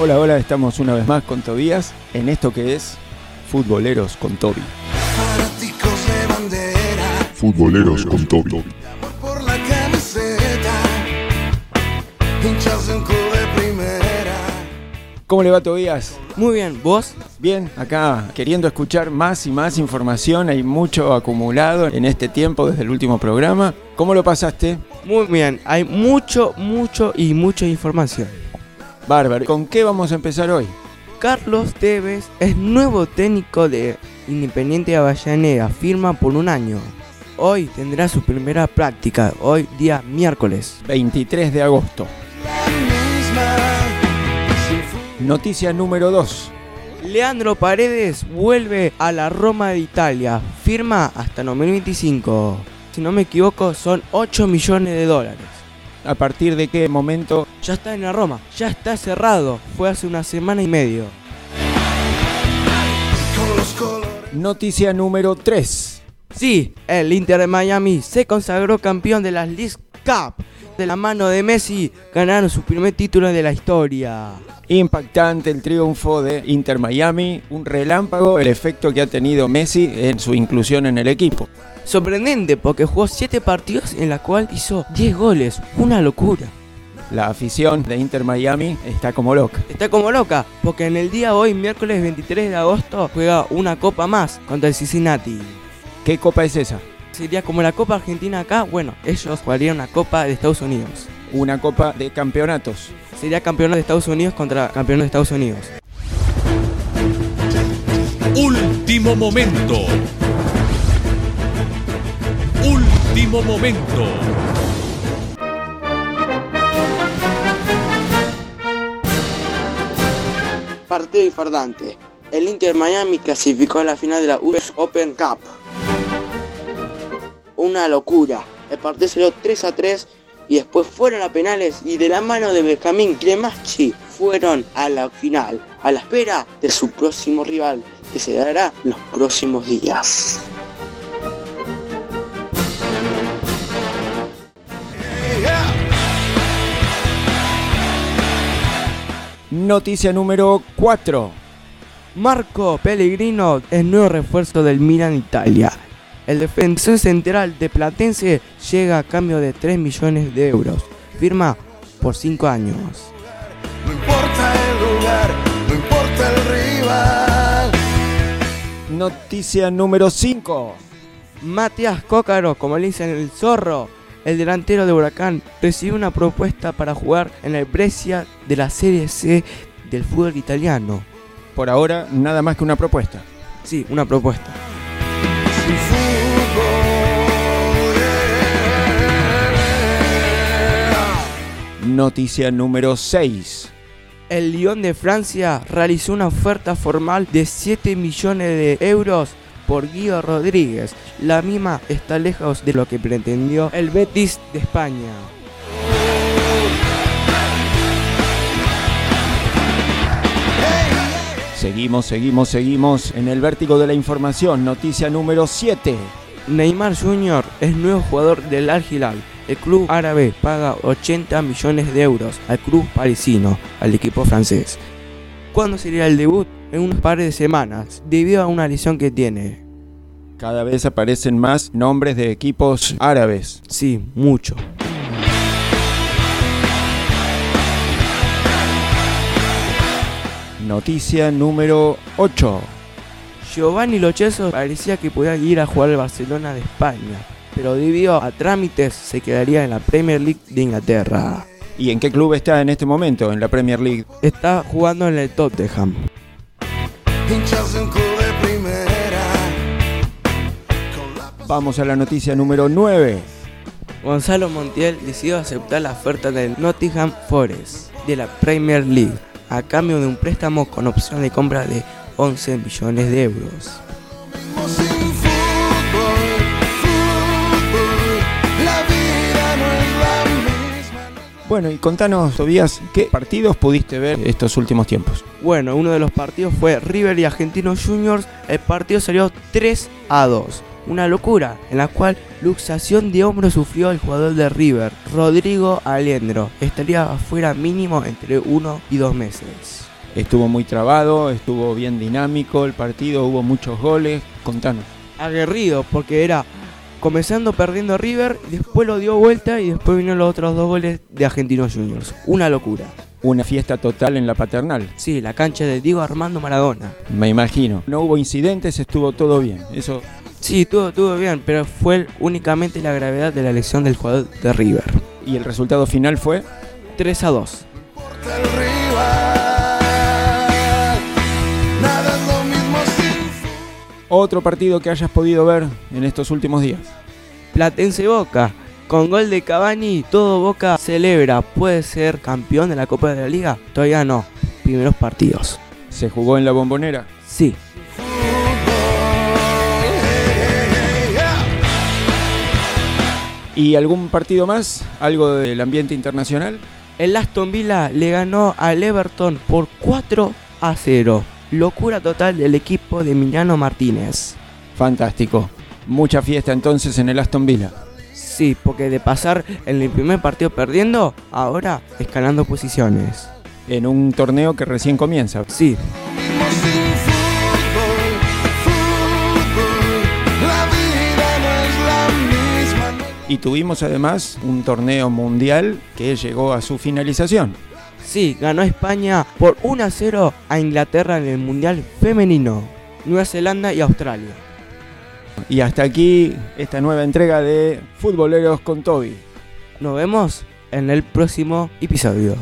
Hola, hola, estamos una vez más con Tobías en esto que es Futboleros con Toby. Fanáticos de bandera, Futboleros con Toby. ¿Cómo le va Tobías? Muy bien, ¿vos? Bien, acá queriendo escuchar más y más información, hay mucho acumulado en este tiempo desde el último programa. ¿Cómo lo pasaste? Muy bien, hay mucho, mucho y mucha información. Bárbaro. ¿Con qué vamos a empezar hoy? Carlos Tevez es nuevo técnico de Independiente Avellaneda, firma por un año. Hoy tendrá su primera práctica, hoy día miércoles. 23 de agosto. Noticia número 2. Leandro Paredes vuelve a la Roma de Italia, firma hasta 2025. Si no me equivoco, son 8 millones de dólares. ¿A partir de qué momento? Ya está en la Roma, ya está cerrado, fue hace una semana y medio. Noticia número 3. Sí, el Inter de Miami se consagró campeón de la League Cup. De la mano de Messi ganaron su primer título de la historia. Impactante el triunfo de Inter Miami, un relámpago, el efecto que ha tenido Messi en su inclusión en el equipo. Sorprendente porque jugó 7 partidos en la cual hizo 10 goles. Una locura. La afición de Inter Miami está como loca. Está como loca porque en el día hoy, miércoles 23 de agosto, juega una copa más contra el Cincinnati. ¿Qué copa es esa? Sería como la Copa Argentina acá, bueno, ellos jugarían una Copa de Estados Unidos. Una copa de campeonatos. Sería campeón de Estados Unidos contra campeón de Estados Unidos. Último momento. Momento. Partido infardante. El Inter Miami clasificó a la final de la US Open Cup. Una locura. El partido salió 3 a 3 y después fueron a penales y de la mano de Benjamín Cremachi fueron a la final, a la espera de su próximo rival que se dará en los próximos días. Noticia número 4. Marco Pellegrino es nuevo refuerzo del Milan Italia. El defensor central de Platense llega a cambio de 3 millones de euros. Firma por 5 años. No importa el lugar, no importa el rival. Noticia número 5. Matías Cócaro, como le dicen el zorro, el delantero de Huracán, recibió una propuesta para jugar en el Brescia de la Serie C del fútbol italiano. Por ahora, nada más que una propuesta. Sí, una propuesta. Noticia número 6. El Lyon de Francia realizó una oferta formal de 7 millones de euros por Guido Rodríguez. La misma está lejos de lo que pretendió el Betis de España. Seguimos, seguimos, seguimos en el vértigo de la información. Noticia número 7. Neymar Jr. es nuevo jugador del Al Hilal. El club árabe paga 80 millones de euros al club parisino, al equipo francés. ¿Cuándo sería el debut? En unos par de semanas, debido a una lesión que tiene. Cada vez aparecen más nombres de equipos árabes. Sí, mucho. Noticia número 8. Giovanni Locheso parecía que podía ir a jugar al Barcelona de España, pero debido a trámites se quedaría en la Premier League de Inglaterra. ¿Y en qué club está en este momento en la Premier League? Está jugando en el Tottenham. Hinchas de primera. Vamos a la noticia número 9. Gonzalo Montiel decidió aceptar la oferta del Nottingham Forest de la Premier League a cambio de un préstamo con opción de compra de 11 millones de euros. Bueno, y contanos, Tobías, ¿qué partidos pudiste ver estos últimos tiempos? Bueno, uno de los partidos fue River y Argentinos Juniors. El partido salió 3 a 2. una locura, en la cual luxación de hombro sufrió el jugador de River, Rodrigo Aliendro. Estaría afuera mínimo entre uno y dos meses. Estuvo muy trabado, estuvo bien dinámico el partido, hubo muchos goles. Contanos. Aguerrido, porque era comenzando perdiendo River, después lo dio vuelta y después vino los otros dos goles de Argentinos Juniors. Una locura. Una fiesta total en la paternal, Sí, la cancha de Diego Armando Maradona. me imagino. No hubo incidentes, estuvo todo bien. Eso Sí, todo, todo bien, pero fue únicamente la gravedad de la lesión del jugador de River. y el resultado final fue 3 a 2. Otro partido que hayas podido ver en estos últimos días. Platense Boca. Con gol de Cavani, todo Boca celebra. ¿Puede ser campeón de la Copa de la Liga? Todavía no. Primeros partidos. Se jugó en la bombonera. Sí. ¿Y algún partido más? ¿Algo del ambiente internacional? El Aston Villa le ganó al Everton por 4 a 0. Locura total del equipo de Emiliano Martínez. Fantástico. Mucha fiesta entonces en el Aston Villa. Sí, porque de pasar en el primer partido perdiendo, ahora escalando posiciones. En un torneo que recién comienza. Sí, Y tuvimos además un torneo mundial que llegó a su finalización. Sí, ganó España por 1 a 0 a Inglaterra en el Mundial Femenino, Nueva Zelanda y Australia. Y hasta aquí esta nueva entrega de Futboleros con Toby. Nos vemos en el próximo episodio.